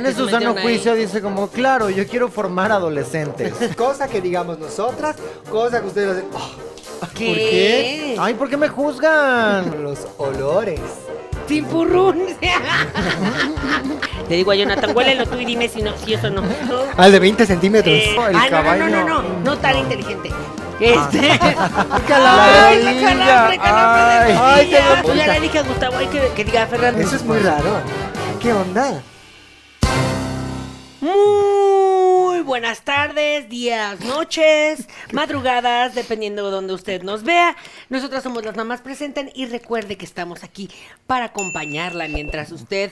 tiene porque su sano metieron ahí. juicio, dice como, claro, yo quiero formar adolescentes. Cosa que digamos nosotras, cosa que ustedes hacen. "Oh, ¿Qué? ¿Por qué? Ay, ¿por qué me juzgan? los olores. Timpurrún. Le digo a Jonathan, huélelo tú y dime si no, si eso no. Al de 20 centímetros. Eh, el ay, no, no, caballo. no, no, no, no tan inteligente. Este. La Ay, calambre, calambre de ay. Ay, rodilla. tengo Pues ya le dije a Gustavo, hay que, que diga a Fernando. Eso es muy raro. ¿Qué onda? Muy buenas tardes, días, noches, madrugadas, dependiendo de donde usted nos vea. Nosotras somos las mamás presenten y recuerde que estamos aquí para acompañarla mientras usted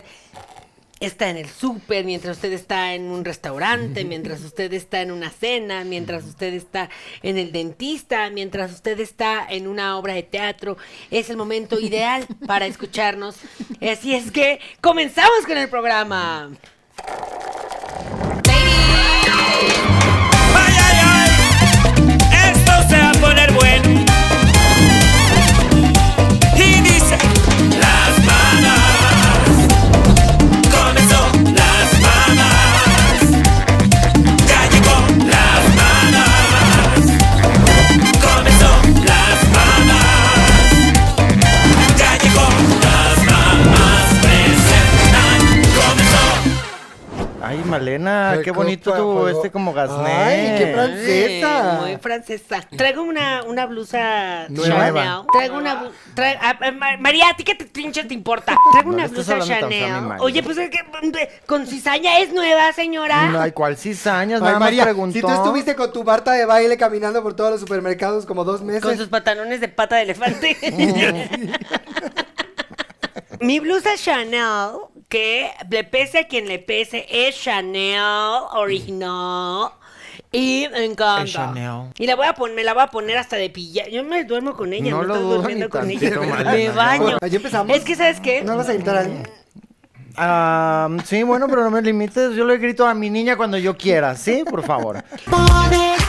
está en el súper, mientras usted está en un restaurante, mientras usted está en una cena, mientras usted está en el dentista, mientras usted está en una obra de teatro. Es el momento ideal para escucharnos. Así es que comenzamos con el programa. ¡Ay, ay, ay! Esto se va a poner bueno. Qué bonito tu, juego. este como gasné. Ay, qué francesa. Muy francesa. Traigo una, una blusa Nueva. Chanel. Traigo una tra- Ma- María, ¿a ti qué te pinche te importa? Traigo No una blusa Chanel. Oye, pues es que mm, con cizaña es nueva, señora. No, hay cuál cizañas, Ay, nada más María, preguntó. si tú estuviste con tu Barta de baile caminando por todos los supermercados como dos meses. Con sus pantalones de pata de elefante. Mi blusa Chanel, que le pese a quien le pese, es Chanel original. Y me encanta. Es Chanel. Y la voy a poner, me la voy a poner hasta de pilla. Yo me duermo con ella, No me lo estoy dudo durmiendo ni con tantito, ella. Malena, Me baño. Allí empezamos. Es que, ¿sabes qué? ¿No vas a gritar a alguien? Ah, sí, bueno, pero no me limites. Yo le grito a mi niña cuando yo quiera, ¿sí? Por favor.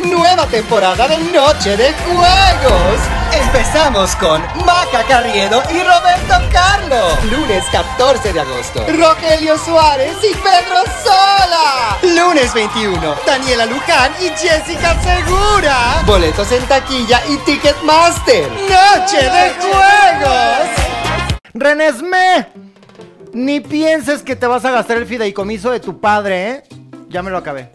Nueva temporada de Noche de Juegos. Empezamos con Maca Carriedo y Roberto Carlo. Lunes 14 de agosto. Rogelio Suárez y Pedro Sola. Lunes 21. Daniela Luján y Jessica Segura. Boletos en taquilla y Ticketmaster. Noche de Juegos. Renesme, ni pienses que te vas a gastar el fideicomiso de tu padre, ¿eh? Ya me lo acabé.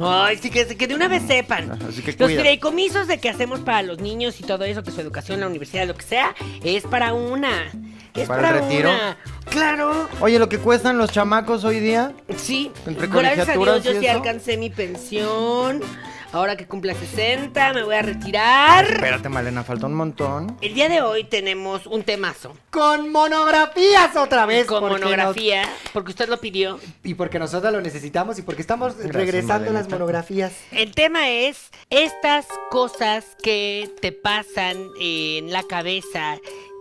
Ay, sí, que, que de una vez sepan. Así que los fideicomisos de que hacemos para los niños y todo eso, que su educación, la universidad, lo que sea, es para una. Es ¿Para para, el retiro? una. Claro. Oye, lo que cuestan los chamacos hoy día. Sí. Entre Gracias a Dios yo sí alcancé mi pensión. Ahora que cumpla 60, me voy a retirar. Espérate, Malena, falta un montón. El día de hoy tenemos un temazo. Con monografías otra vez. Con porque monografía, porque usted lo pidió. y porque nosotros lo necesitamos y porque estamos Gracias, regresando a las monografías. El tema es estas cosas que te pasan en la cabeza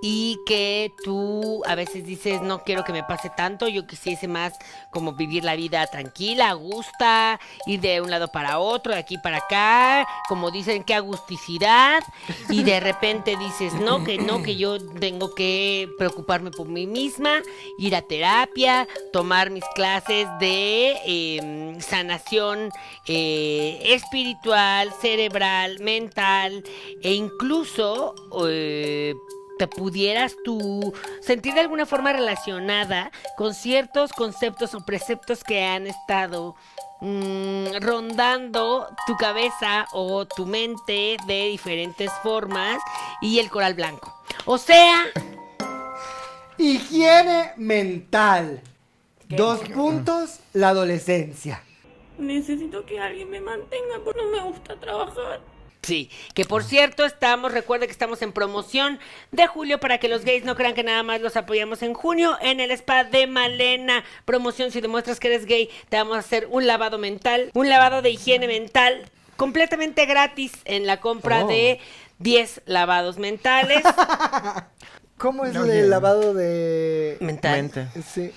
y que tú a veces dices no quiero que me pase tanto, yo quisiese más como vivir la vida tranquila, gusta, ir de un lado para otro, de aquí para acá, como dicen qué agusticidad y de repente dices no, que no, que yo tengo que preocuparme por mí misma, ir a terapia, tomar mis clases de em, sanación eh, espiritual, cerebral, mental e incluso eh, te pudieras tú sentir de alguna forma relacionada con ciertos conceptos o preceptos que han estado mm, rondando tu cabeza o tu mente de diferentes formas y el coral blanco. O sea, Higiene mental. Dos puntos, la adolescencia. Necesito que alguien me mantenga porque no me gusta trabajar. Sí, que por cierto estamos, recuerde que estamos en promoción de julio para que los gays no crean que nada más los apoyamos en junio en el spa de Malena. Promoción, si demuestras que eres gay, te vamos a hacer un lavado mental, un lavado de higiene mental completamente gratis en la compra Oh. de 10 lavados mentales. ¿Cómo es el lavado de...? mental. Mente. Sí.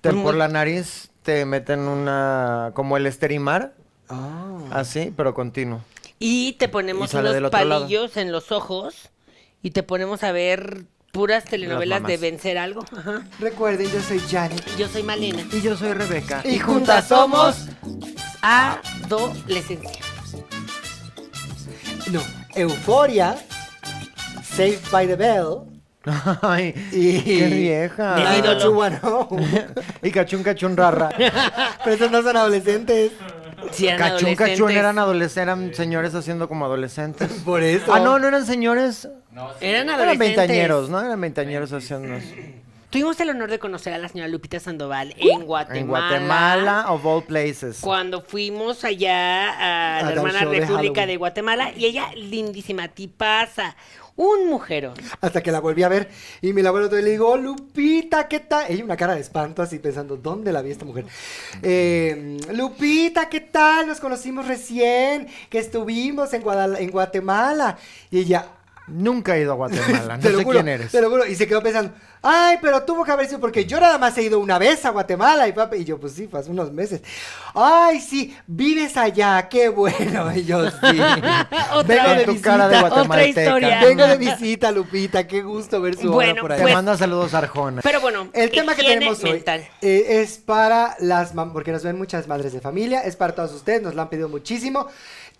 Te- Pues por la nariz te meten una. como el esterimar, Ah. así, pero continuo. Y te ponemos Y unos lado. palillos en los ojos y te ponemos a ver puras telenovelas de vencer algo. Ajá. Recuerden, yo soy Janet. Yo soy Malena. Y yo soy Rebeca. Y juntas somos... Adolescencia. No, Euforia, Saved by the Bell Ay, y... qué vieja. 90210. y cachún cachún rara. Pero esos no son adolescentes. Sí, eran Cachún cachún eran adolescentes, eran señores haciendo como adolescentes. Por eso. Ah, no, no eran señores. Eran Eran adolescentes. veinteañeros, ¿no? Eran veinteañeros haciendo. Tuvimos el honor de conocer a la señora Lupita Sandoval en Guatemala. En Guatemala, of all places. Cuando fuimos allá a A la dar hermana show de República Halloween. de Guatemala y ella lindísima, tipaza, un mujerón. Hasta que la volví a ver y mi abuelo le digo, "Oh, Lupita, ¿qué tal? Ella una cara de espanto así pensando, ¿dónde la vi esta mujer? Eh, Lupita, ¿qué tal? Nos conocimos recién, que estuvimos en, Guadal- en Guatemala. Y ella, Nunca he ido a Guatemala, no te lo sé juro, quién eres. te lo juro. Y se quedó pensando, ay, pero tuvo que haber sido porque yo nada más he ido una vez a Guatemala. Y, papi, y yo, pues sí, fue hace unos meses. Ay, sí, vives allá, qué bueno. Y yo, sí. Otra Vengo de cara de visita. Otra historia. Vengo de visita, Lupita, qué gusto ver su Bueno, obra por Te ahí. pues- manda saludos Arjona. Pero bueno, El tema que tenemos hoy mental. eh, es para las porque nos ven muchas madres de familia, es para todos ustedes, nos lo han pedido muchísimo.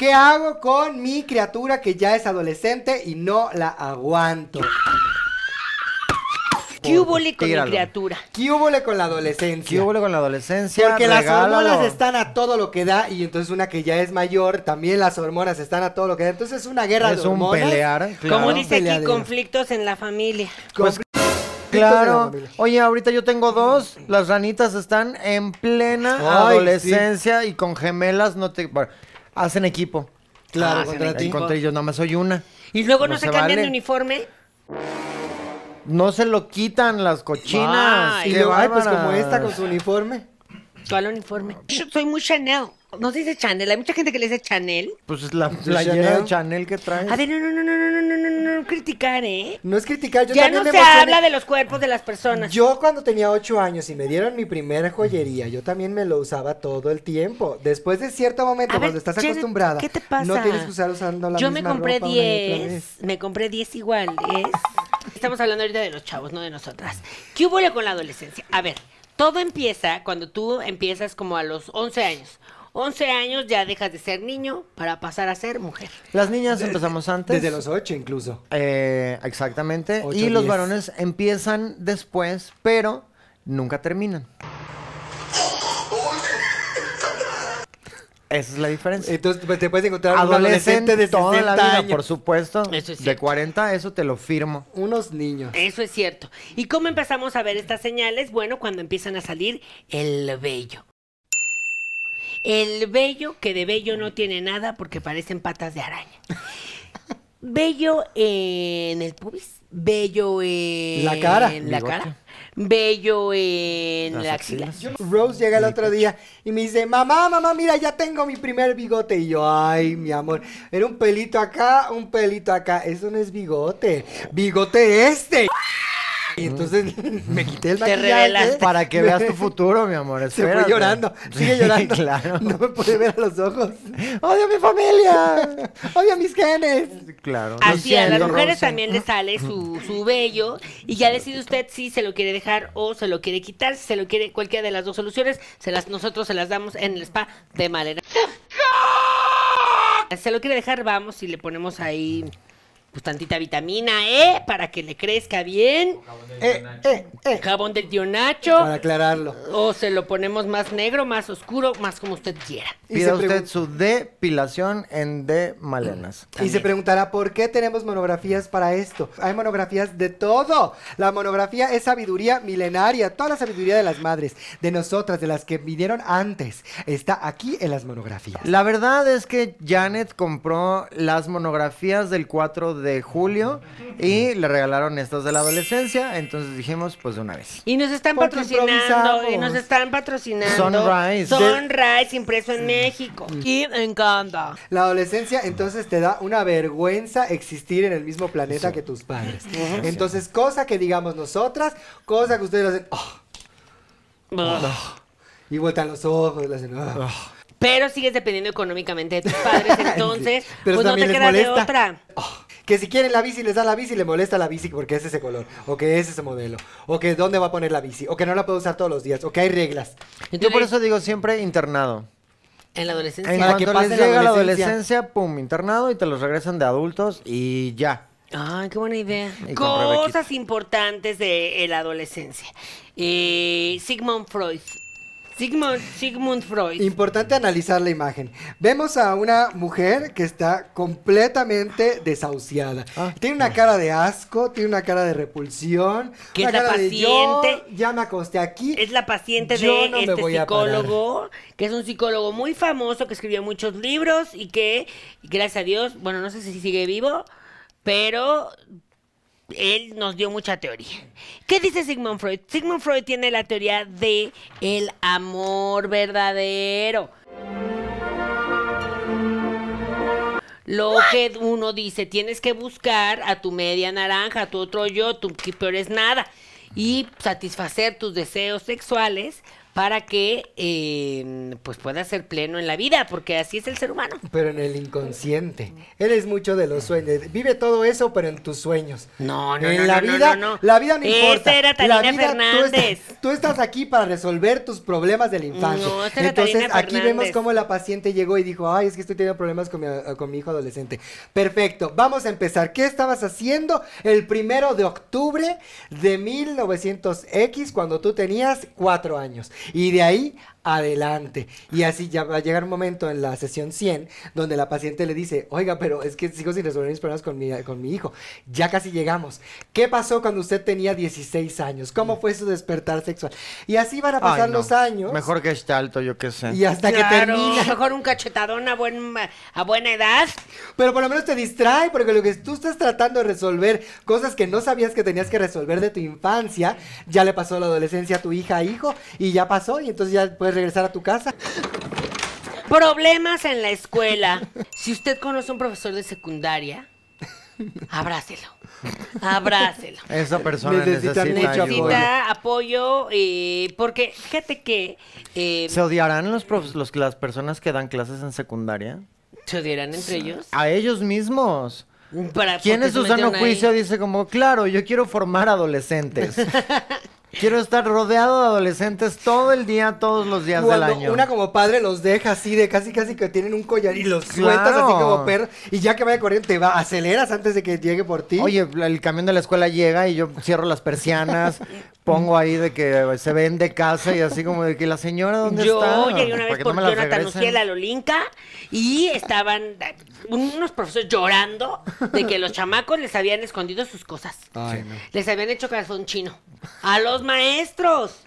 ¿Qué hago con mi criatura que ya es adolescente y no la aguanto? ¿Qué hubo con mi Tíralo. criatura? ¿Qué hubo con la ¿Qué adolescencia? hubo con la adolescencia? Porque las hormonas están a todo lo que da y entonces una que ya es mayor, también las hormonas están a todo lo que da. Entonces es una guerra Es de un hormonas. pelear, claro. Como dice aquí, Peleadero. conflictos en la familia. Pues, Claro. Oye, ahorita yo tengo dos. Las ranitas están en plena Ay, adolescencia y con gemelas no te... bueno, hacen equipo. Claro, Ah, contra ti. Y contra ellos nada más soy una. Y luego no, No se, se cambian de vale. uniforme. No se lo quitan las cochinas. Ay, Y luego, ay, pues como esta con su uniforme. ¿Cuál uniforme? Yo soy muy Chanel. No se dice Chanel. Hay mucha gente que le dice Chanel. Pues es la De playera Chanel. de Chanel que traes. A ver, no, no, no, no, no, no, no, no, no, no criticar, ¿eh? No es criticar, yo ya también no me se emocioné. habla de los cuerpos de las personas. Yo cuando tenía ocho años y me dieron mi primera joyería, yo también me lo usaba todo el tiempo. Después de cierto momento, A ver, cuando estás Janet, acostumbrada, ¿Qué te pasa? no tienes que usar usando la Yo me misma compré ropa una y otra 10. vez. Me compré 10 iguales. Estamos hablando ahorita de los chavos, no de nosotras. ¿Qué hubo con la adolescencia? A ver, todo empieza cuando tú empiezas como a los 11 años. 11 años ya dejas de ser niño para pasar a ser mujer. Las niñas empezamos antes. Desde los ocho incluso. Eh, exactamente. Ocho, y los varones empiezan después, pero nunca terminan. Esa es la diferencia. Entonces pues, te puedes encontrar un adolescente Adolescente de 60 toda la vida, años. por supuesto. Eso es de cierto. 40, eso te lo firmo. Unos niños. Eso es cierto. ¿Y cómo empezamos a ver estas señales? Bueno, cuando empiezan a salir el vello. El vello, que de vello no tiene nada porque parecen patas de araña. Bello en el pubis, bello en La cara. en la cara, bello en Las la axila. Rose llega el otro día y me dice, mamá, mamá, mira, ya tengo mi primer bigote. Y yo, ay, mi amor, era un pelito acá, un pelito acá. Eso no es bigote, bigote este. Y entonces me quité el Te maquillaje. Para que veas tu futuro, mi amor. Se fue espérate. llorando, sigue llorando. claro. No me puede ver a los ojos. ¡Odio a mi familia! Odio mis genes. claro. lo Así a las siento, mujeres Rosa. también les sale su, su vello y ya decide usted si se lo quiere dejar o se lo quiere quitar, si se lo quiere cualquiera de las dos soluciones, se las nosotros se las damos en el spa de Malena. Se lo quiere dejar, vamos y le ponemos ahí pues tantita vitamina E para que le crezca bien, Eh, eh, eh. jabón del tío Para Nacho aclararlo. o se lo ponemos más negro, más oscuro, más como usted quiera. Pida usted su depilación en de malenas. Y se preguntará por qué tenemos monografías para esto. Hay monografías de todo. La monografía es sabiduría milenaria, toda la sabiduría de las madres, de nosotras, de las que vinieron antes, está aquí en las monografías. La verdad es que Janet compró las monografías del 4 de julio y le regalaron estas de la adolescencia, entonces dijimos, pues de una vez. Y nos están Porque patrocinando, y nos están patrocinando. Sunrise. Sunrise, impreso en México. Y me encanta. La adolescencia entonces te da una vergüenza existir en el mismo planeta que tus padres. Entonces, cosa que digamos nosotras, cosa que ustedes hacen, "Oh", y vueltan los ojos, le hacen, "Oh". Pero sigues dependiendo económicamente de tus padres, entonces, Pero pues no te queda de otra. Oh, Que si quieren la bici, les dan la bici y le molesta la bici porque es ese color, o que es ese modelo, o que dónde va a poner la bici, o que no la puede usar todos los días, o que hay reglas. Yo por eso digo siempre internado. En la adolescencia. En Para que cuanto les pase la llega la adolescencia. adolescencia, pum, internado y te los regresan de adultos y ya. Ay, qué buena idea. Y con Cosas Rebequita. importantes de eh, la adolescencia. Eh, Sigmund Freud. Sigmund, Sigmund Freud. Importante analizar la imagen. Vemos a una mujer que está completamente desahuciada. Ah. Tiene una cara de asco, tiene una cara de repulsión, Que una es la cara de yo paciente. ya me acosté aquí. Es la paciente Yo de no este psicólogo, que es un psicólogo muy famoso, que escribió muchos libros y que, gracias a Dios, bueno, no sé si sigue vivo, pero él nos dio mucha teoría. ¿Qué dice Sigmund Freud? Sigmund Freud tiene la teoría de el amor verdadero. Lo que uno dice, tienes que buscar a tu media naranja, a tu otro yo, tu que peor es nada, y satisfacer tus deseos sexuales para que eh, pues puedas ser pleno en la vida, porque así es el ser humano. Pero en el inconsciente. Eres mucho de los sueños. Vive todo eso, pero en tus sueños. No, no, en no, la no, vida, no, la vida no importa. era La vida, tú Fernández. estás- Tú estás, aquí para resolver tus problemas de la infancia. Era Entonces, Talina aquí vemos cómo la paciente llegó y dijo, ay, es que estoy teniendo problemas con mi, eh, con mi hijo adolescente. Perfecto, vamos a empezar. ¿Qué estabas haciendo el primero de octubre de 1900X cuando tú tenías cuatro años? Y de ahí adelante. Y así ya va a llegar un momento en la sesión 100 donde la paciente le dice, oiga, pero es que sigo sin resolver mis problemas con mi, con mi hijo. Ya casi llegamos. ¿Qué pasó cuando usted tenía 16 años? ¿Cómo fue su despertar sexual? Y así van a pasar Ay, no. los años. Mejor que este alto, yo qué sé. Y hasta que Claro, termina. Mejor un cachetadón a, buen, a buena edad. Pero por lo menos te distrae, porque lo que tú estás tratando de resolver, cosas que no sabías que tenías que resolver de tu infancia, ya le pasó a la adolescencia a tu hija, hijo, y ya pasó, y entonces ya puedes regresar a tu casa. Problemas en la escuela. Si usted conoce a un profesor de secundaria, abrácelo. Abrácelo. Esa persona Necesita necesita, mucho ayuda. apoyo. Necesita apoyo, eh, porque fíjate que eh, ¿Se odiarán los, los las personas que dan clases en secundaria? se odiarán entre ellos. A ellos mismos. Para- ¿Quién porque en se su sano metieron ahí. juicio dice como, claro, yo quiero formar adolescentes? quiero estar rodeado de adolescentes todo el día, todos los días del año. una como padre los deja así de casi casi que tienen un collar y los sueltas así como perro, y ya que vaya corriendo te va, aceleras antes de que llegue por ti. Oye, el camión de la escuela llega y yo cierro las persianas, pongo ahí de que se vende casa y así como de que la señora, ¿dónde Yo está? llegué una vez por no Jonathan. Uciel a Lolinca y estaban unos profesores llorando de que los chamacos les habían escondido sus cosas. Ay, no. Les habían hecho calzón chino. A los maestros.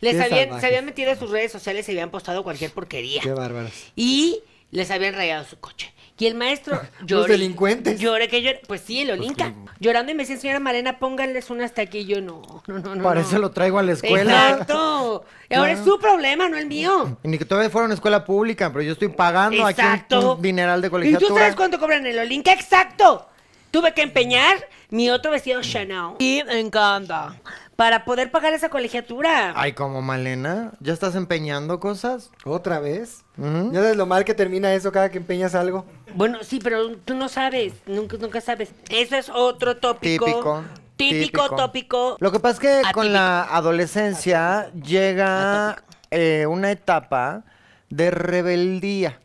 Les habían, se habían metido a sus redes sociales y habían postado cualquier porquería. Qué bárbaros. Y les habían rayado su coche. Y el maestro Los delincuentes. Lloré que lloré. Pues sí, el Olinka. Llorando y me decía, señora Malena, pónganles una hasta aquí. Y yo, no, no, no, no. Para no. eso lo traigo a la escuela. Exacto. Y ahora es su problema, no el mío. Y ni que todavía fuera una escuela pública, pero yo estoy pagando aquí Exacto. un, un dineral de ¿Y colegiatura. tú sabes cuánto cobran el Olinka? Exacto. Tuve que empeñar mi otro vestido Chanel. Y me encanta. Para poder pagar esa colegiatura. Ay, como Malena, ¿ya estás empeñando cosas? ¿Otra vez? ¿Ya sabes lo mal que termina eso cada que empeñas algo? Bueno, sí, pero tú no sabes. Nunca, nunca sabes. Eso es otro tópico. Típico. Típico, tópico. Lo que pasa es que Atípico. con la adolescencia llega eh, una etapa de rebeldía,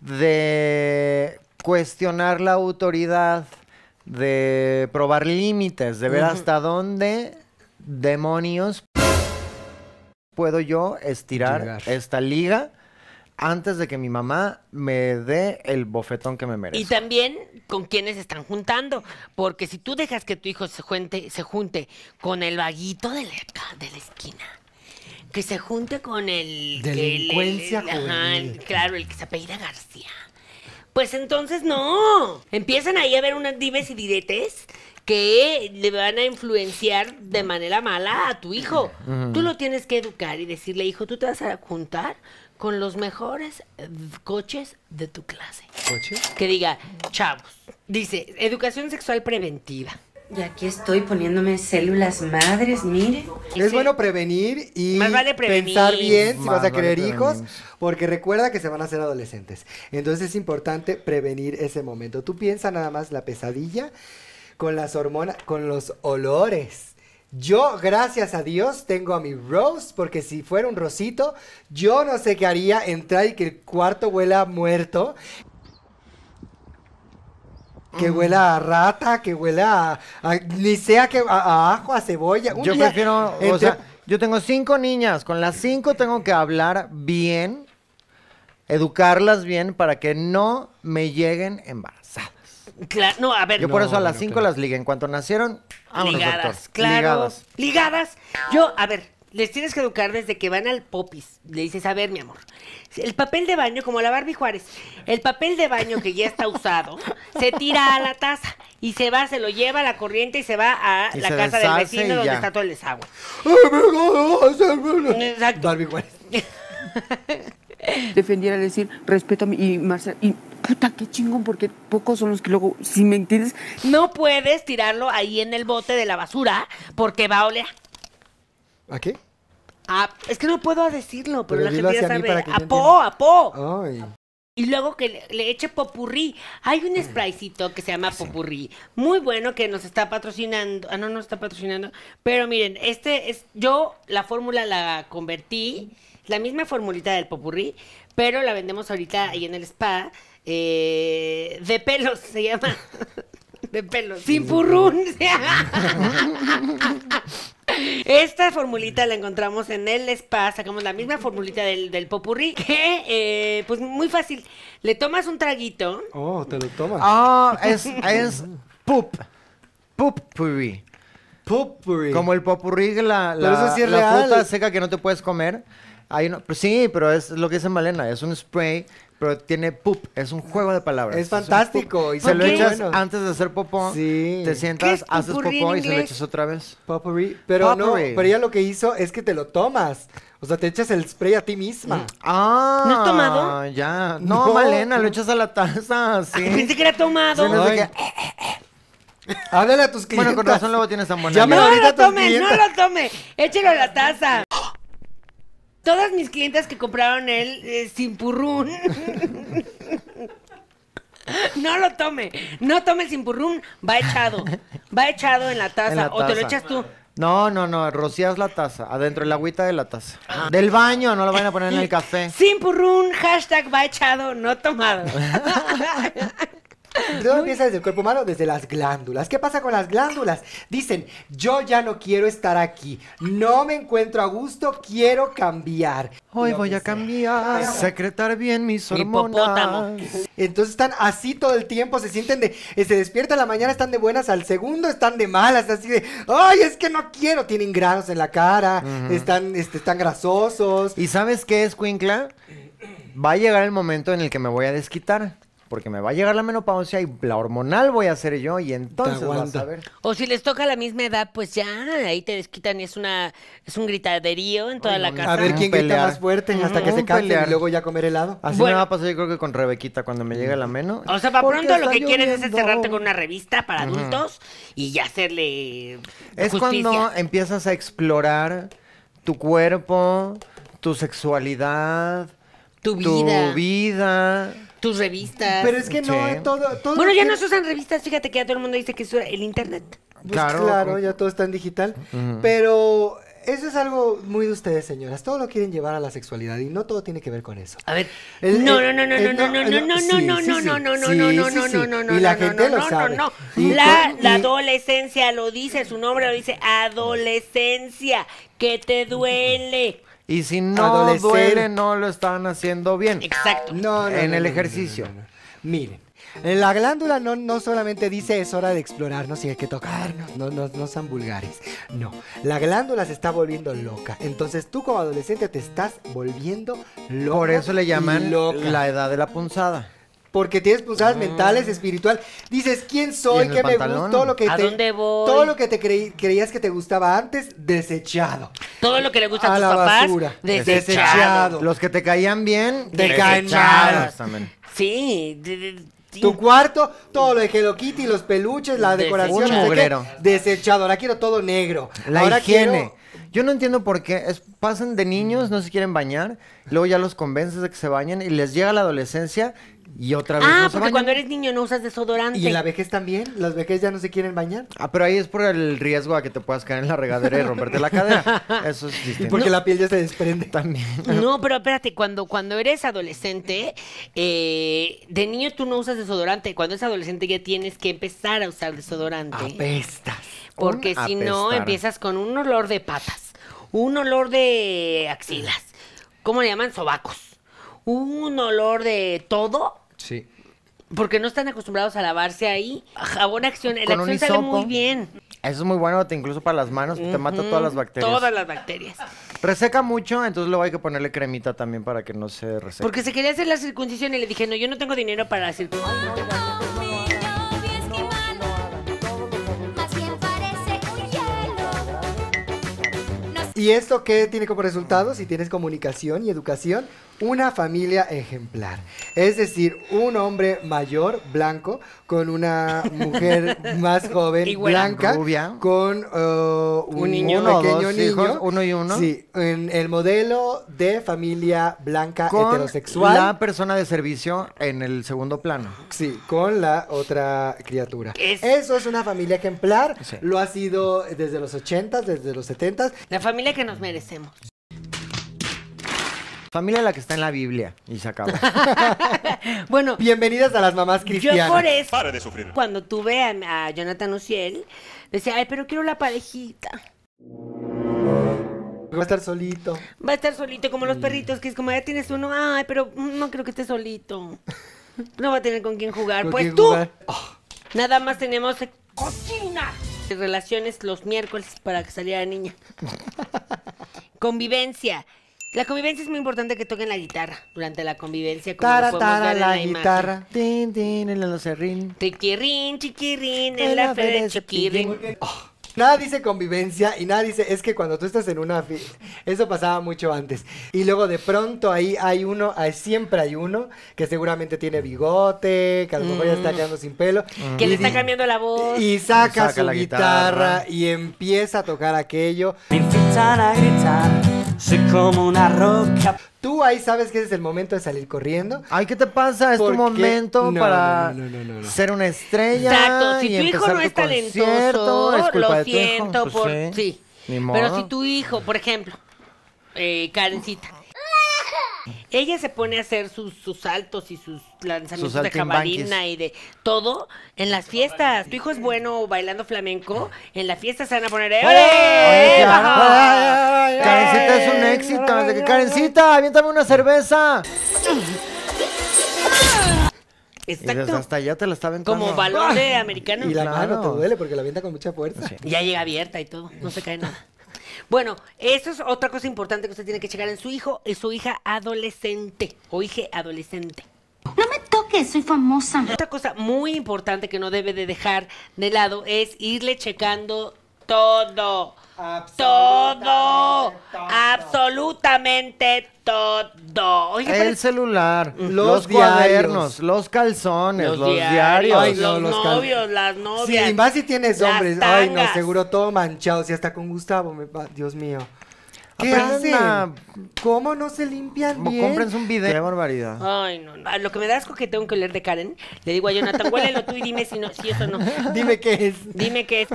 de cuestionar la autoridad, de probar límites, de ver hasta dónde demonios puedo yo estirar Llegar. esta liga antes de que mi mamá me dé el bofetón que me merece. Y también con quienes están juntando. Porque si tú dejas que tu hijo se junte, se junte con el vaguito de la, de la esquina, que se junte con el... que el- Delincuencia el- ajá, el- claro, el que se apellida García. Pues entonces no. Empiezan ahí a ver unas dives y diretes que le van a influenciar de manera mala a tu hijo. Tú lo tienes que educar y decirle, hijo, tú te vas a juntar con los mejores eh, coches de tu clase ¿Coche? que diga, chavos, dice, educación sexual preventiva. Y aquí estoy poniéndome células madres, mire. Es Sí. bueno prevenir y Más vale prevenir. pensar bien si Más vas a vale querer hijos, prevenir. porque recuerda que se van a hacer adolescentes. Entonces es importante prevenir ese momento. Tú piensa nada más la pesadilla con las hormonas, con los olores. Yo, gracias a Dios, tengo a mi Rose, porque si fuera un Rosito, yo no sé qué haría entrar y que el cuarto huela muerto. Que huela a rata, que huela a, a- ni sea que a, a ajo, a cebolla. Un Yo día prefiero, o sea, yo tengo cinco niñas, con las cinco tengo que hablar bien, educarlas bien para que no me lleguen embarazadas. Claro, no, a ver. Yo por No, eso a las no, cinco claro. las ligué. En cuanto nacieron, vámonos, ligadas, doctor. claro. Ligadas. Ligadas. Yo, a ver, les tienes que educar desde que van al popis. Le dices, a ver, mi amor, el papel de baño, como la Barbie Juárez, el papel de baño que ya está usado, se tira a la taza y se va, se lo lleva a la corriente y se va a Y la casa del vecino donde ya. está todo el desagüe. Exacto. Exacto. Barbie Juárez. defendiera decir respeto a mí y Marcela y puta qué chingón porque pocos son los que luego si me entiendes No puedes tirarlo ahí en el bote de la basura porque va a oler. ¿A qué? Ah, es que no puedo decirlo, pero, Pero la gente ya sabe. A po, a po. Ay. Y luego que le, le eche popurrí. Hay un spraycito que se llama popurrí. Muy bueno que nos está patrocinando. Ah, no, no está patrocinando. Pero miren, este es. Yo la fórmula la convertí. La misma formulita del popurrí. Pero la vendemos ahorita ahí en el spa. Eh, de pelos se llama. De pelos. Sin purrún. Esta formulita la encontramos en el spa, sacamos la misma formulita del, del popurrí, que eh, pues muy fácil, le tomas un traguito, Oh, te lo tomas. Ah, es, es poop. Poop. Potpourri. Como el popurrí, la, Pero la, eso sí es la real. fruta seca que no te puedes comer. Hay uno- pues sí, pero es lo que dice Malena, es un spray, pero tiene poop, es un juego de palabras. Es fantástico, y se ¿por lo qué? echas Bueno. antes de hacer popó, Sí. te ¿Qué sientas, es haces popó y se lo echas otra vez. Potpourri. Pero no, pero ella lo que hizo es que te lo tomas. O sea, te echas el spray a ti misma. Ah, ¿No has tomado? Ya. No, No. Malena, lo echas a la taza, sí. pensé que era tomado. Sí, no sé qué- Háblale a tus clientes. Bueno, con razón luego tienes tan buena No lo tome, no lo tome, échelo a la taza. Todas mis clientes que compraron el eh. No lo tome, no tome el sin purrún, va echado, va echado en la taza, En la o te lo taza. echas tú. No, no, no, rocías la taza, adentro, el agüita de la taza. Del baño, no lo vayan a poner en el café. Sin purrún, hashtag va echado, no tomado. Todo empieza desde el cuerpo humano, desde las glándulas. ¿Qué pasa con las glándulas? Dicen, yo ya no quiero estar aquí, no me encuentro a gusto, quiero cambiar. Hoy voy a sea. cambiar, secretar bien mis Hipopótamo. hormonas. Entonces están así todo el tiempo, se sienten de, eh, se despiertan a la mañana, están de buenas, al segundo están de malas, así de, ay, es que no quiero, tienen granos en la cara, están, este, están grasosos. ¿Y sabes qué es, Quincla? Va a llegar el momento en el que me voy a desquitar. Porque me va a llegar la menopausia y la hormonal voy a ser yo y entonces vas a ver. O si les toca a la misma edad, pues ya, ahí te desquitan y es una, es un gritaderío en toda la casa. A ver quién grita más fuerte hasta que se cansen y luego ya comer helado. Así Bueno. me va a pasar yo creo que con Rebequita cuando me llegue la meno. O sea, para pronto lo que quieres es encerrarte con una revista para adultos y ya hacerle Es justicia. cuando empiezas a explorar tu cuerpo, tu sexualidad, Tu vida. tu vida. Tus revistas. Pero es que no, Sí. todo, todo bueno, ya que- no se usan revistas, fíjate que ya todo el mundo dice que es el internet. Pues Claro. claro, ya todo está en digital. Pero eso es algo muy de ustedes, señoras. Todo lo quieren llevar a la sexualidad y no todo tiene que ver con eso. A ver, El- no, el- no, no, no, el- no, no, no, no, no, sí, no, sí, no, sí. no, no, no, Sí, no, no, sí, no, sí. no, no, no, Y la no, gente no, lo no, sabe. no, Y no. La, con- la y- adolescencia lo dice, su nombre lo dice, adolescencia, que te duele. Y si no Adolecer. duele, no lo están haciendo bien. Exacto. No, no, En no, el ejercicio. no, no, no. Miren, en la glándula no, no solamente dice es hora de explorarnos y hay que tocarnos, no, no, no sean vulgares. No, la glándula se está volviendo loca. Entonces tú como adolescente te estás volviendo loco. Por eso le llaman loca. la edad de la punzada. Porque tienes punzadas mentales, espiritual. Dices, ¿quién ¿Y soy? ¿Qué me gusta? Todo lo que ¿A te, dónde voy? Todo lo que te creí- creías que te gustaba antes, desechado. Todo lo que le gusta a, A tus la papás, basura. desechado. Desechado. Los que te caían bien, Te caen mal. Sí, de- de- Sí. Tu cuarto, todo lo de Hello Kitty, los peluches, la decoración, Un no sé qué, mugrero. desechado. Ahora quiero todo negro. La Ahora higiene. quiero- Yo no entiendo por qué. Es, pasan de niños, no se quieren bañar, luego ya los convences de que se bañen y les llega la adolescencia y otra vez Ah, no se porque bañan. cuando eres niño no usas desodorante. Y en la vejez también, las vejez ya no se quieren bañar. Ah, pero ahí es por el riesgo a que te puedas caer en la regadera y romperte la cadera. Eso es Y distinto. porque la piel ya se desprende. También. No, pero espérate, cuando, cuando eres adolescente, eh, de niño tú no usas desodorante. Cuando eres adolescente ya tienes que empezar a usar desodorante. Apestas. Porque si no, empiezas con un olor de patas, un olor de axilas, ¿cómo le llaman? Sobacos. Un olor de todo, Sí. porque no están acostumbrados a lavarse ahí. Jabón acción, el Con un acción sale muy bien. Eso es muy bueno, te- incluso para las manos, te mata todas las bacterias. Todas las bacterias. Reseca mucho, entonces luego hay que ponerle cremita también para que no se reseque. Porque se quería hacer la circuncisión y le dije, no, yo no tengo dinero para la circuncisión. ¿Y esto qué tiene como resultado? Si tienes comunicación y educación, una familia ejemplar. Es decir, un hombre mayor, blanco, con una mujer más joven, blanca, Rubia. con uh, un, Un niño. Pequeño dos niño. hijos, uno y uno. Sí, en el modelo de familia blanca con heterosexual. la persona de servicio en el segundo plano. Sí, con la otra criatura. Es- Eso es una familia ejemplar. Sí. Lo ha sido desde los 80s, desde los 70s. La familia que nos merecemos. Familia la que está en la Biblia y se acaba. Bueno, Bienvenidas a las mamás yo cristianas. por eso, Pare de sufrir. cuando tuve a, a Jonathan Uciel, decía, ay, pero quiero la parejita. Va a estar solito. Va a estar solito como los perritos, que es como ya tienes uno, ay, pero no creo que esté solito. No va a tener con quién jugar. ¿Con pues quién tú, jugar? nada más tenemos cocina. Relaciones los miércoles para que saliera niña. Convivencia. La convivencia es muy importante que toquen la guitarra durante la convivencia. Como Tara, lo tara, ver en la guitarra. tin, tin, en el serrín. Chiquirrín, chiquirrín, En en la la feria de chiquirrín. Nada dice convivencia y nada dice, es que cuando tú estás en una fi- eso pasaba mucho antes. Y luego de pronto ahí hay uno, hay- siempre hay uno que seguramente tiene bigote, que a lo mejor ya está quedando sin pelo. Que le está cambiando la voz. Y saca, Saca su la guitarra, guitarra. y empieza a tocar aquello. Me a gritar, soy como una roca. Tú ahí sabes que ese es el momento de salir corriendo. Ay, ¿qué te pasa? Es tu momento No, para no, no, no, no, no. ser una estrella. Exacto, si y tu hijo no es talentoso, es lo siento Pues por... sí. Sí. Ni Pero si tu hijo, por ejemplo, eh, Karencita, ella se pone a hacer sus, sus saltos y sus lanzamientos Sus de jabalina y de todo en las fiestas. Tu hijo es bueno bailando flamenco, en la fiesta se van a poner... ¡Eh. Karencita es un éxito. Que, Karencita, aviéntame una cerveza. Y desde Exacto. hasta allá te la está aventando. Como balón de americano. Y la Claro. mano te duele porque la avienta con mucha fuerza. Ya llega abierta y todo, no se cae nada. Bueno, eso es otra cosa importante que usted tiene que checar en su hijo y su hija adolescente o hija adolescente. No me toques, soy famosa. Otra cosa muy importante que no debe de dejar de lado es irle checando todo. Todo. Absolutamente todo. Oiga, El pero- celular, Los cuadernos, los calzones, los, diarios. Ay, no, los, los cal- novios, las Sí, novias. y más si tienes las hombres. Ay, no, seguro todo manchado. Si hasta con Gustavo, me Dios mío. ¿Qué Aprendan hacen? a- ¿Cómo no se limpian Como bien? cómprense un video. Qué barbaridad. Ay, no, no. Lo que me da asco que tengo que leer de Karen, le digo a Jonathan, huélelo tú y dime si, no, si eso no. Dime qué es. Dime qué es.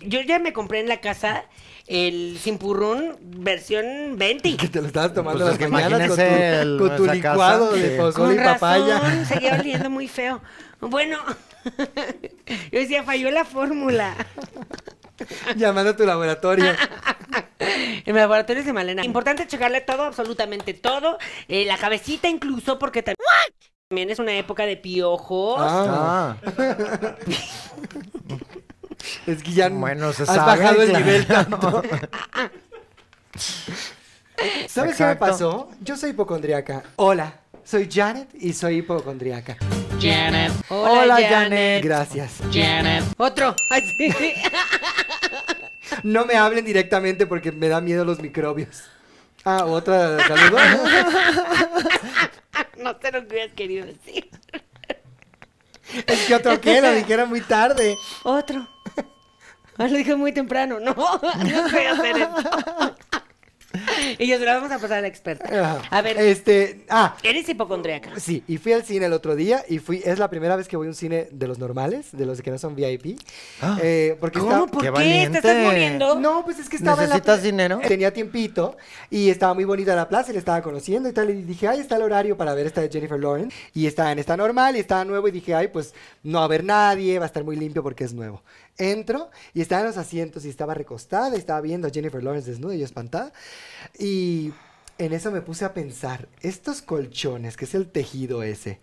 Yo ya me compré en la casa el Simpurrún versión 20. Que te lo estabas tomando Pues las es que mañanas con tu, imagínese el- con tu esa licuado casa, de pozole y papaya. razón, seguía oliendo muy feo. Bueno, yo decía, falló la fórmula. Llamando a tu laboratorio. En laboratorios de Malena. Importante checarle todo, absolutamente todo. eh, la cabecita incluso, porque tam- también es una época de piojos. Ah, Ah, es que ya Bueno, se has sabe, bajado el nivel tanto. ¿Sabes qué me pasó? Yo soy hipocondriaca. Hola, soy Janet y soy hipocondriaca. Janet, Hola, Janet. Gracias. Janet. Otro. Ay, sí. No me hablen directamente porque me da miedo los microbios. Ah, otra saludo. no sé lo que hubieras querido decir. Es que otro qué, lo dijeron muy tarde. Otro. Ah, lo dije muy temprano. No, no voy a hacer esto. Y yo se lo vamos a pasar a la experta. Ajá. A ver, Este, ah, eres hipocondríaca. Sí, y fui al cine el otro día y fui, es la primera vez que voy a un cine de los normales, de los que no son VIP. eh, porque ¿Cómo? estaba- ¿Por Qué qué? ¿Te estás muriendo? No, pues es que estaba en la ¿Necesitas dinero? Tenía tiempito y estaba muy bonita la plaza y le estaba conociendo y tal. Y dije, ay, está el horario para ver esta de Jennifer Lawrence. Y estaba en esta normal y estaba nuevo. Y dije, ay, pues no va a haber nadie, va a estar muy limpio porque es nuevo. Entro y estaba en los asientos y estaba recostada y estaba viendo a Jennifer Lawrence desnuda y yo espantada. Y en eso me puse a pensar, estos colchones, que es el tejido ese.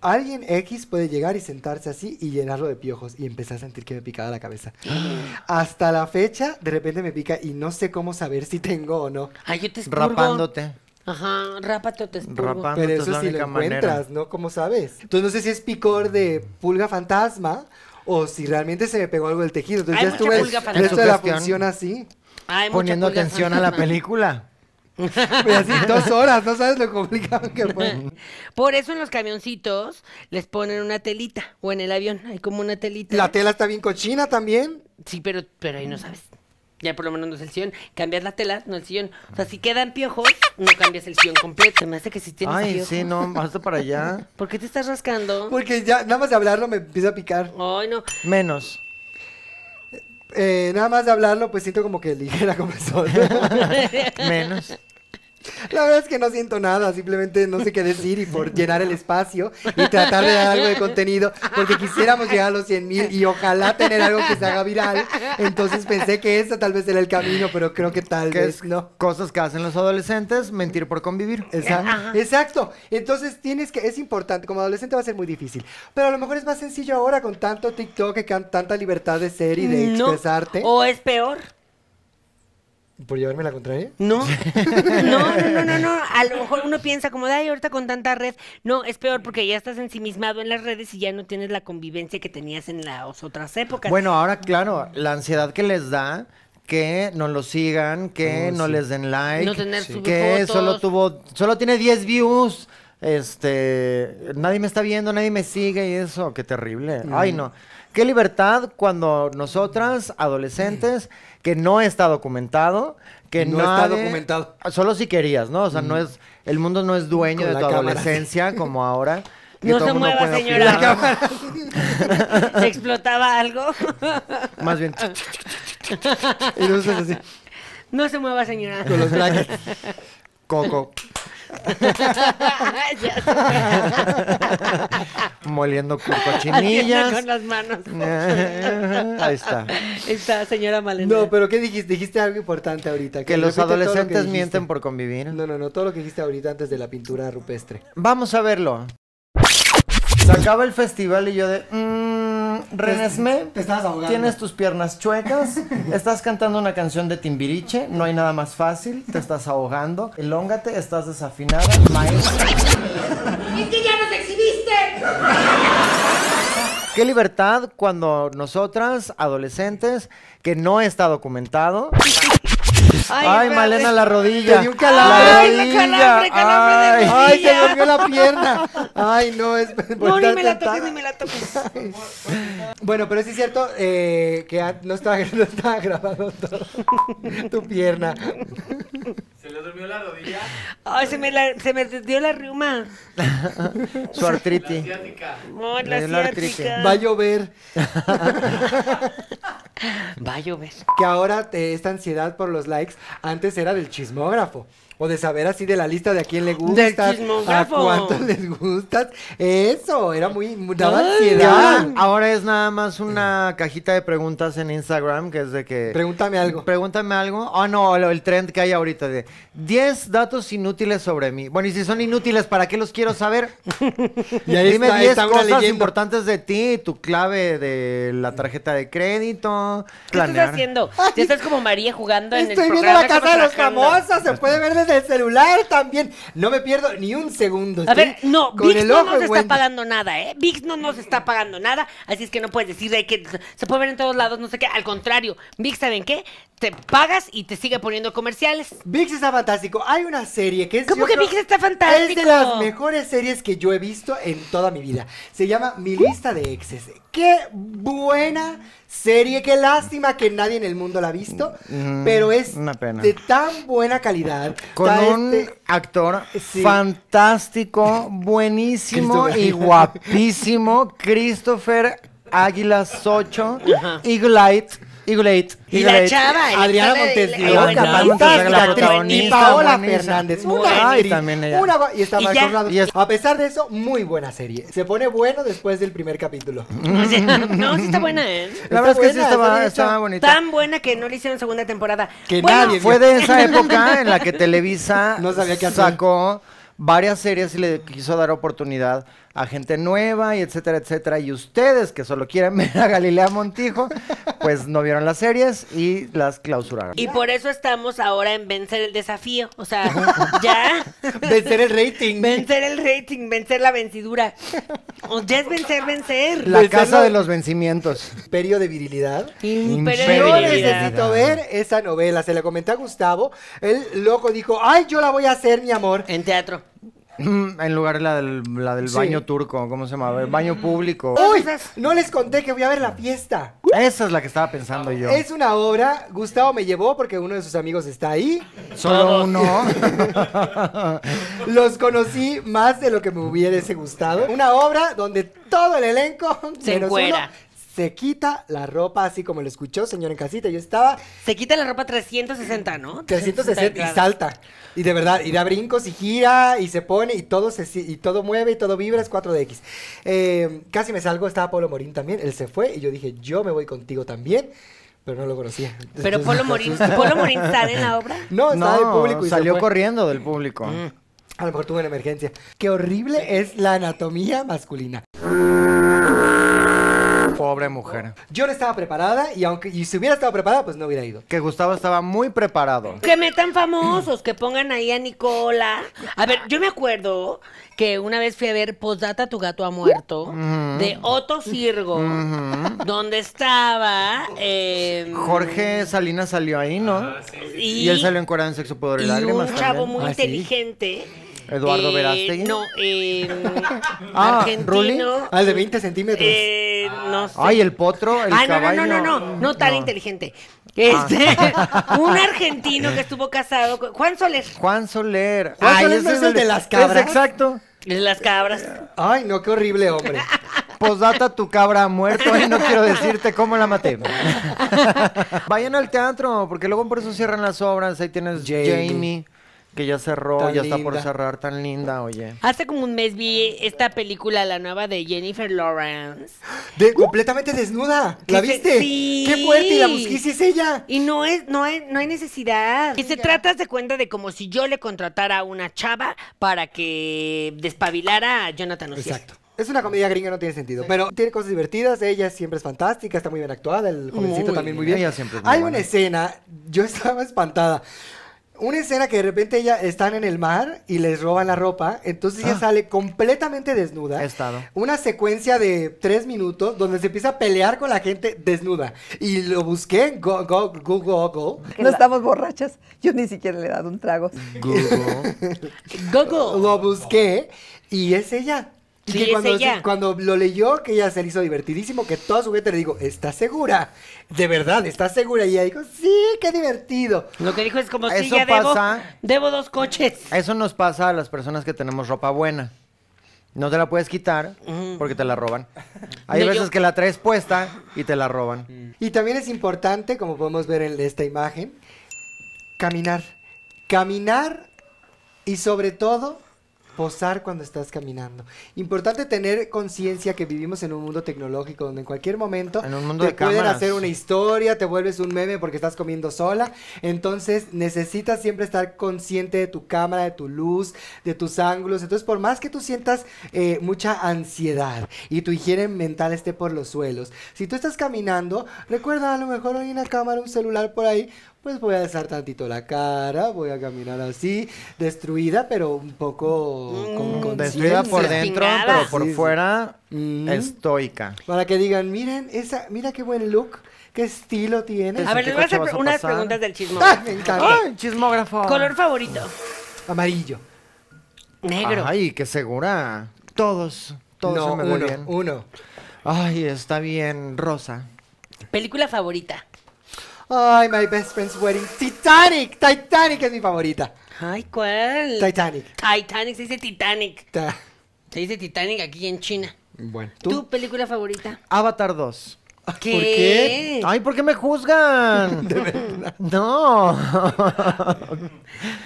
Alguien X puede llegar y sentarse así y llenarlo de piojos y empecé a sentir que me picaba la cabeza. Hasta la fecha, de repente me pica y no sé cómo saber si tengo o no. Ay, yo te expurgo. Rapándote. Ajá, rápate o te expurgo. Rapando. Pero es eso la sí lo única manera. encuentras, ¿no? ¿Cómo sabes? Entonces no sé si es picor de pulga fantasma o si realmente se me pegó algo del tejido. Entonces Hay ya estuve pulga el resto de la función así. Ay, mucha Poniendo atención a la película. Pero así dos horas, no sabes lo complicado que fue. Por eso en los camioncitos les ponen una telita. O en el avión hay como una telita. La tela está bien cochina también. Sí, pero, pero ahí no sabes. Ya por lo menos no es el sillón. Cambias la tela, no el sillón. O sea, si quedan piojos, no cambias el sillón completo. Me hace que si tienes Ay, piojos. sí, no, hasta para allá. ¿Por qué te estás rascando? Porque ya, nada más de hablarlo me empieza a picar. Ay, no. Menos. Eh, nada más de hablarlo, pues siento como que ligera comezón. Menos. La verdad es que no siento nada, simplemente no sé qué decir y por llenar el espacio y tratar de dar algo de contenido, porque quisiéramos llegar a los 100 mil y ojalá tener algo que se haga viral. Entonces pensé que ese tal vez era el camino, pero creo que tal Que vez es no. cosas que hacen los adolescentes, mentir por convivir. Exacto. Exacto. Entonces tienes que, es importante, como adolescente va a ser muy difícil, pero a lo mejor es más sencillo ahora con tanto TikTok y con tanta libertad de ser y de No. expresarte. O es peor. ¿Por llevarme la contraria? No. No, no, no, no, no. A lo mejor uno piensa como ay, ahorita con tanta red. No, es peor porque ya estás ensimismado en las redes y ya no tienes la convivencia que tenías en las otras épocas. Bueno, ahora, claro, la ansiedad que les da que no lo sigan, que Oh, no sí. les den like, No tener sus que fotos. solo tuvo, solo tiene 10 views, este, nadie me está viendo, nadie me sigue y eso, qué terrible. Mm. Ay, no. Qué libertad cuando nosotras, adolescentes, que no está documentado, que No está documentado. Solo si querías, ¿no? O sea, no es, el mundo no es dueño Con de la tu cámara. adolescencia como ahora. No se mueva, señora. ¿Se explotaba algo? Más bien, Y no así, No se mueva, señora. con los coco. Moliendo co- Haciendo cochinillas. con las manos. Ahí está. Esta señora Malena. No, pero ¿qué dijiste? Dijiste algo importante ahorita. Que los lo que adolescentes mienten por convivir. No, no, no, todo lo que dijiste ahorita antes de la pintura rupestre. Vamos a verlo. Se acaba el festival y yo de... Mmm, Renesme, Te estabas ahogando. tienes tus piernas chuecas, estás cantando una canción de Timbiriche, no hay nada más fácil, te estás ahogando, elóngate, estás desafinada, maestra. ¡Es que ya nos exhibiste! Qué libertad cuando nosotras, adolescentes, que no está documentado... Ay. Malena, la rodilla. Te dio un calambre. La Ay, rodilla. calambre, calambre de Ay. rodilla. ¡Ay, se durmió la pierna! ¡Ay, no! Es No, ni me la toques, ni me la toques. Bueno, pero sí es cierto eh, que no estaba, no estaba grabando todo. tu pierna. Ay, se me, la, se me dio la riuma. Su artritis. Le la dio la artritis. ciática. Va a llover. Va a llover. Que ahora eh, esta ansiedad por los likes antes era del chismógrafo. O de saber así de la lista de a quién le gusta. A cuántos les gustas. Eso, era muy. daba Ay, ansiedad. ahora, es nada más una cajita de preguntas en Instagram que es de que... Pregúntame algo. Pregúntame algo. Ah, no, lo- el trend que hay ahorita de 10 datos inútiles sobre mí. Bueno, y si son inútiles, ¿para qué los quiero saber? Y ahí Dime está, 10 está una cosas importantes de ti, tu clave de la tarjeta de crédito. ¿Qué estás haciendo? Ya estás como María jugando en el Estoy viendo programa la casa que de los trabajando. famosos. Se puede ver desde del celular también. No me pierdo ni un segundo. A ver, no, VIX el no nos está pagando nada, ¿eh? VIX no nos está pagando nada, así es que no puedes decir de que se puede ver en todos lados, no sé qué. Al contrario, VIX, ¿saben qué? Te pagas y te sigue poniendo comerciales. VIX está fantástico. Hay una serie que es. ¿Cómo que VIX está fantástico? Es de las mejores series que yo he visto en toda mi vida. Se llama Mi lista de exes. Qué buena serie. Qué lástima que nadie en el mundo la ha visto. Mm, pero es una pena. de tan buena calidad. Con un este- actor Sí. fantástico, buenísimo y guapísimo, Christopher Águila Socho, Ajá. Eagle-Eyed, Y la chava. Adriana Montes el- de el- Oca, Adriana buenísimo, Montes de Oca, la fantástica actriz. Y protagonista, Paola buenísima. Fernández. Una Ay, actriz, también ella. una y está Y Marcos ya. Y es- A pesar de eso, muy buena serie. Se pone bueno después del primer capítulo. O sea, no, sí está buena, ¿eh? La verdad es que sí buena, está estaba, bien estaba hecha. bonita. Tan buena que no le hicieron segunda temporada. Que nadie Fue de esa época en la que Televisa No sabía qué hacer. sacó varias series y le quiso dar oportunidad a gente nueva y etcétera, etcétera. Y ustedes que solo quieren ver a Galilea Montijo, pues no vieron las series y las clausuraron. Y por eso estamos ahora en vencer el desafío. O sea, ya. Vencer el rating. Vencer el rating, vencer la vencidura. O ya es vencer, vencer. La Vencerlo- casa de los vencimientos. Imperio de virilidad. Imperio Yo necesito ver esa novela. Se la comenté a Gustavo. El loco dijo, ay, yo la voy a hacer, mi amor. En teatro. En lugar de la del, la del Sí. baño turco, ¿cómo se llama? El baño público. Uy, no les conté que voy a ver la fiesta. Esa es la que estaba pensando yo. Es una obra, Gustavo me llevó porque uno de sus amigos está ahí. Solo uno. Los conocí más de lo que me hubiese gustado. Una obra donde todo el elenco Se menos encuera. uno, se quita la ropa así como lo escuchó, señor en casita. Yo estaba Se quita la ropa 360, ¿no? 360 y salta. Y de verdad, y da brincos y gira y se pone y todo se y todo mueve y todo vibra, es 4DX. Eh, casi me salgo, estaba Polo Morín también, él se fue y yo dije, yo me voy contigo también, pero no lo conocía. Pero Entonces, Polo Morín. ¿Polo Morín sale en la obra? No, estaba No, en público y salió corriendo del público. A lo mejor tuvo una emergencia. Qué horrible es la anatomía masculina. Pobre mujer. Yo no estaba preparada y aunque y si hubiera estado preparada, pues no hubiera ido. Que Gustavo estaba muy preparado. Que metan famosos, que pongan ahí a Nicola. A ver, yo me acuerdo que una vez fui a ver Posdata, tu gato ha muerto, de Otto Sirgo, donde estaba... eh, Jorge Salinas salió ahí, ¿no? y, Y él salió en en Sexo, Pudor y, y Lágrimas un chavo también. muy Ah, sí. inteligente. Eduardo eh, Verástegui. No, eh, Ah, argentino. Al de 20 centímetros. eh, no sé. Ay, el potro, el Ay, no, no, caballo. no, no, no, no tan No. inteligente. Este, un argentino que estuvo casado con Juan Soler. Juan Soler. Juan Soler ese no es el de las cabras. Es exacto. De las cabras. Ay, no, qué horrible hombre. Posdata, tu cabra ha muerto y no quiero decirte cómo la maté. Vayan al teatro, porque luego por eso cierran las obras. Ahí tienes Jamie. Jamie, que ya cerró, Tan ya está por cerrar, tan linda, oye. Hace como un mes vi esta película, la nueva de Jennifer Lawrence. De, completamente desnuda. ¿La Que se- viste? sí. Qué fuerte. Y la busqué, es ella. Y no es, no es, no hay necesidad. Y se trata de cuenta de como si yo le contratara a una chava para que despabilara a Jonathan Uciel. Exacto. Es una comedia gringa, no tiene sentido. Pero tiene cosas divertidas. Ella siempre es fantástica, está muy bien actuada. El jovencito Muy también muy bien. bien. Ella siempre es muy Hay buena. una escena, yo estaba espantada. Una escena que de repente ella están en el mar y les roban la ropa. Entonces ella Ah. sale completamente desnuda. He estado. Una secuencia de tres minutos donde se empieza a pelear con la gente desnuda. Y lo busqué en Go- Go- Google. Google. No estamos borrachas. Yo ni siquiera le he dado un trago. Google. Gogo. Lo busqué y es ella. Y Sí, que es cuando, ella. cuando lo leyó, que ella se le hizo divertidísimo, que toda su gente le digo, ¿estás segura? De verdad, ¿estás segura? Y ella dijo, sí, qué divertido. Lo que dijo es como si Eso ya pasa. debo dos coches. Eso nos pasa a las personas que tenemos ropa buena. No te la puedes quitar porque te la roban. Hay No, yo- veces que la traes puesta y te la roban. Y también es importante, como podemos ver en esta imagen, caminar. Caminar y sobre todo posar cuando estás caminando. Importante tener conciencia que vivimos en un mundo tecnológico donde en cualquier momento En un mundo te de pueden cámaras. hacer una historia, te vuelves un meme porque estás comiendo sola. Entonces necesitas siempre estar consciente de tu cámara, de tu luz, de tus ángulos. Entonces por más que tú sientas eh, mucha ansiedad y tu higiene mental esté por los suelos, si tú estás caminando, recuerda a lo mejor hay una cámara, un celular por ahí. Pues voy a alzar tantito la cara, voy a caminar así, destruida, pero un poco con Mm, Destruida por dentro, pero por Sí, fuera Mm. estoica. Para que digan, miren, esa, mira qué buen look, qué estilo tiene. A ver, ¿qué les voy a hacer unas pasar? preguntas del chismo. ¡Ay, me encanta! ¡Ay, chismógrafo! Color favorito. Amarillo. Negro. Ay, qué segura. Todos, todos no, se me ve uno, bien. uno. Ay, está bien, rosa. Película favorita. Ay, my best friend's wedding. Titanic, Titanic es mi favorita. Ay, ¿cuál? Titanic. Titanic, se dice Titanic. Ta- Se dice Titanic aquí en China. Bueno, ¿Tu película favorita? Avatar 2. ¿Qué? qué? Ay, ¿por qué me juzgan? No.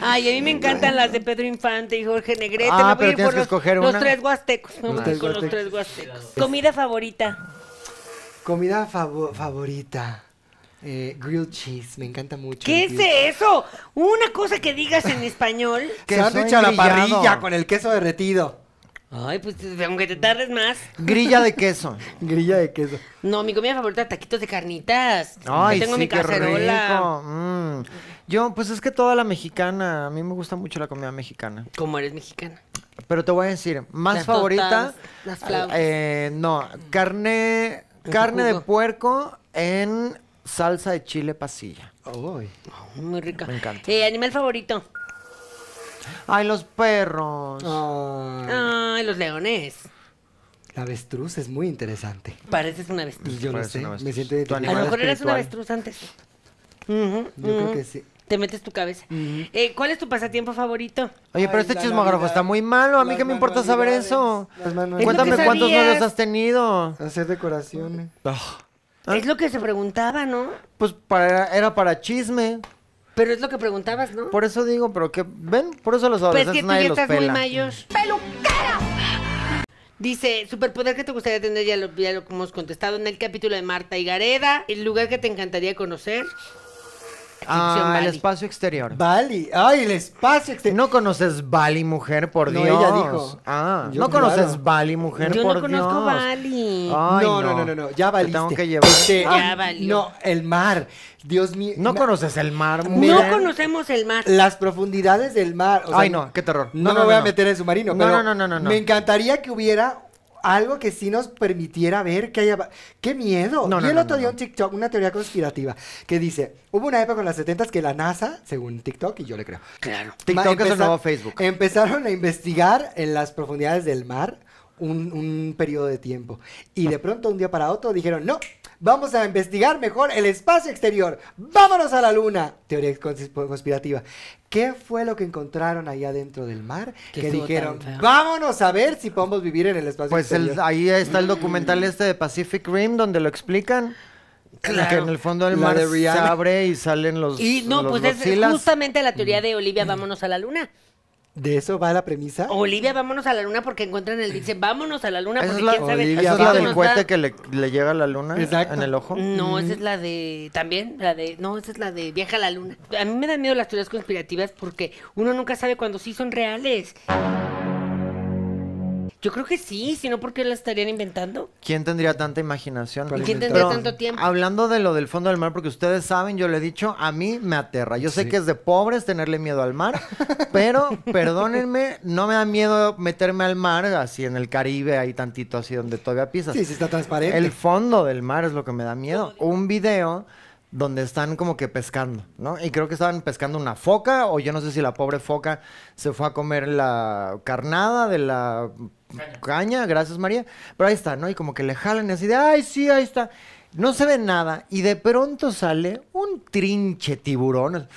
Ay, a mí me encantan las de Pedro Infante y Jorge Negrete. Ah, me voy pero a ir tienes por que los, escoger los una. tres huastecos. Me voy tres con los huastecos. tres huastecos. Comida favorita. Comida favo- favorita. Eh, grilled cheese, me encanta mucho. ¿Qué es grilled- eso? Una cosa que digas en español. Queso Sándwich a la parrilla con el queso derretido. Ay, pues aunque te tardes más. Grilla de queso. Grilla de queso. No, mi comida favorita, taquitos de carnitas. Ay, Yo tengo sí, mi qué cacerola. rico. Mm. Yo, pues es que toda la mexicana, a mí me gusta mucho la comida mexicana. Como eres mexicana. Pero te voy a decir, más Las favorita, las flautas. eh, no, carne, carne de puerco en salsa de chile pasilla. Ay. Muy rica. Me encanta. Eh, animal favorito. Ay, los perros. Ay, Ay, los leones. La avestruz es muy interesante. Pareces una avestruz. Yo Parece sé, una me siento Tu A identificado. lo animal mejor eras una avestruz antes. Ujú, Yo creo que sí. Te metes tu cabeza. Eh, ¿Cuál es tu pasatiempo favorito? Oye, pero Ay, este chismógrafo Navidad, está muy malo. A mí qué me importa saber eso. las. Cuéntame cuántos novios has tenido. Hacer decoraciones. Es lo que se preguntaba, ¿no? Pues para, era para chisme. Pero es lo que preguntabas, ¿no? Por eso digo, pero que, ven, por eso los Pues adolescentes que tú nadie ya los estás muy mayor. Dice, superpoder que te gustaría tener, ya lo, ya lo hemos contestado en el capítulo de Marta y Gareda. El lugar que te encantaría conocer. Ah, el Bali. espacio exterior. Bali. Ay, el espacio exterior. ¿No conoces Bali, mujer, por No, Dios? ella dijo. Ah, Yo, ¿no conoces claro. Bali, mujer, Yo por no conozco Dios? Bali. Ay, no, no, no, no, no, ya Te valiste. tengo que llevar. Este, Ya ah, valió. No, el mar. Dios mío. ¿No conoces el mar, no mujer? conocemos el mar. Las profundidades del mar. o sea, Ay, no, qué terror. No, No, me no, voy no, a no. meter en submarino, No, pero no, no, no, no, no. me encantaría que hubiera algo que sí nos permitiera ver que haya... ¡Qué miedo! No, no, y el otro día un TikTok, una teoría conspirativa, que dice, hubo una época en las 70 que la NASA, según TikTok, y yo le creo, Claro. TikTok es el nuevo Facebook. Empezaron a investigar en las profundidades del mar un, un periodo de tiempo. Y de pronto, un día para otro, dijeron, no, vamos a investigar mejor el espacio exterior. ¡Vámonos a la luna! Teoría cons- conspirativa. ¿Qué fue lo que encontraron ahí adentro del mar? Que dijeron, vámonos a ver si podemos vivir en el espacio Pues exterior. ahí está el documental este de Pacific Rim donde lo explican. Claro. Que en el fondo del La mar de se abre y salen los Y no, los pues es justamente la teoría de Olivia, vámonos a la luna. ¿De eso va la premisa? Olivia, vámonos a la luna porque encuentran el dice, vámonos a la luna porque quién sabe. Olivia, esa es la del cohete da. que le, le llega a la luna Exacto. en el ojo. No, esa es la de. También, la de. No, esa es la de Viaja a la Luna. A mí me dan miedo las teorías conspirativas porque uno nunca sabe cuándo sí son reales. Yo creo que sí, si no, ¿por qué la estarían inventando? ¿Quién tendría tanta imaginación? Para ¿Y quién tendría tanto tiempo? Hablando de lo del fondo del mar, porque ustedes saben, yo le he dicho, a mí me aterra. Yo sé que es de pobres tenerle miedo al mar, pero perdónenme, no me da miedo meterme al mar, así en el Caribe, ahí tantito así donde todavía pisas. Sí, sí está transparente. El fondo del mar es lo que me da miedo. Un video donde están como que pescando, ¿no? Y creo que estaban pescando una foca, o yo no sé si la pobre foca se fue a comer la carnada de la caña, gracias María. Pero ahí está, ¿no? Y como que le jalan y así de, ay, sí, ahí está. No se ve nada y de pronto sale un trinche tiburón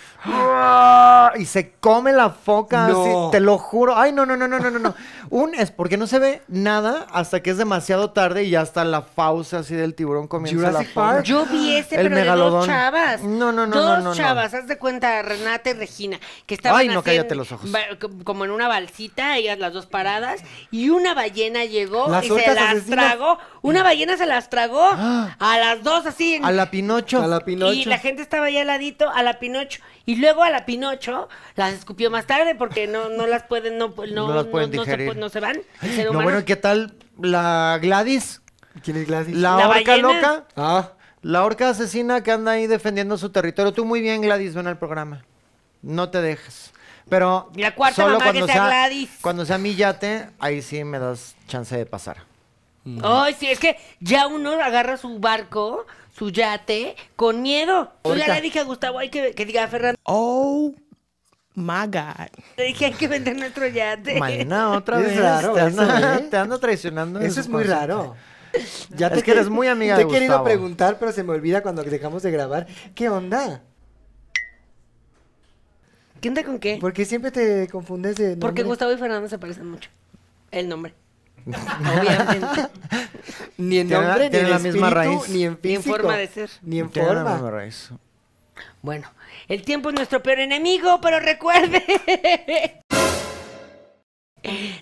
y se come la foca, No. así, te lo juro. Ay, no, no, no, no, no, no, no. Un es porque no se ve nada hasta que es demasiado tarde y ya está la fauce así del tiburón comiendo la Jurassic foca. Park. Yo vi ese, El pero de megalodón. dos chavas. No, no, no, Dos no, no, no. chavas, haz de cuenta, Renata y Regina, que estaban Ay, no, así cállate en- los ojos. como en una balsita, ellas las dos paradas, y una ballena llegó Las y se las asesinas. tragó. Una ballena se las tragó a las dos así. en- A la Pinocho. A la Pinocho. Y la gente estaba ahí al ladito, a la Pinocho. Y luego a la Pinocho las escupió más tarde porque no, no las pueden, no, no, No las pueden se, digerir. pu- no se van. No, bueno, ¿qué tal la Gladys? ¿Quién es Gladys? La, La orca ballena. loca. Ah, La orca asesina que anda ahí defendiendo su territorio. Tú muy bien, Gladys, ven al programa. No te dejes. Pero La cuarta solo mamá que cuando sea sea, Gladys. cuando sea mi yate, ahí sí me das chance de pasar. Ay, sí, es que ya uno agarra su barco, su yate, con miedo. Yo ya le dije a Gustavo, hay que, que diga a Fernando, Oh my God. le dije, hay que vender nuestro yate. Malena, otra Es vez. raro te, eso, anda, ¿eh? te anda traicionando. Eso es muy raro. Ya Es que eres muy amiga te de he querido Gustavo. preguntar, pero se me olvida cuando dejamos de grabar. ¿Qué onda? ¿Qué onda con qué? ¿Por qué siempre te confundes de nombre? Porque Gustavo y Fernando se parecen mucho. El nombre. Obviamente. Ni en Tienen la- nombre, ni tienen en la misma espíritu, raíz. ni en Ni en físico. forma de ser. Ni en Tiene la forma. misma raíz. Bueno, el tiempo es nuestro peor enemigo, pero recuerde.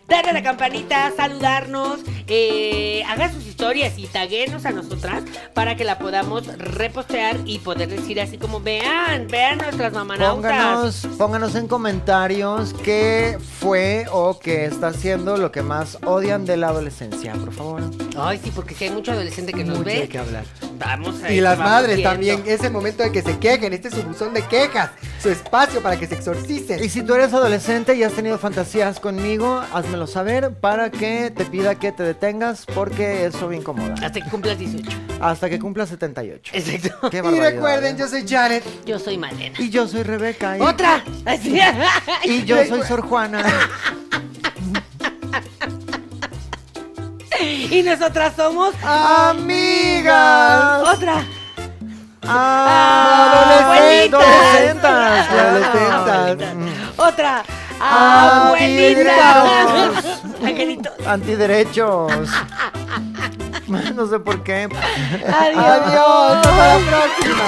Darle a la campanita, saludarnos, eh, haga sus historias y taguenos a nosotras para que la podamos repostear y poder decir así como vean, vean nuestras mamanautas. Pónganos, pónganos en comentarios qué fue o qué está haciendo lo que más odian de la adolescencia, por favor. Ay, sí, porque si hay mucho adolescente que nos Mucho ve, de qué hablar. vamos a Y las madres viendo. también. Es el momento de que se quejen. Este es su buzón de quejas. Su espacio para que se exorcicen. Y si tú eres adolescente y has tenido fantasías conmigo, házmelo saber para que te pida que te detengas porque eso me incomoda. Hasta que cumplas 18. Hasta que cumpla 78. Exacto. Qué Y recuerden, ¿eh? yo soy Janet. Yo soy Malena. Y yo soy Rebeca. Y, ¡Otra! Así. y yo soy Sor Juana. Y nosotras somos Amigas. otra. Adolescentes. Abuelitas. Adolescentas. Abuelitas. Otra. Antiderechos. Abuelita. Angelitos. Antiderechos. No sé por qué. Adiós. Adiós. Hasta la próxima.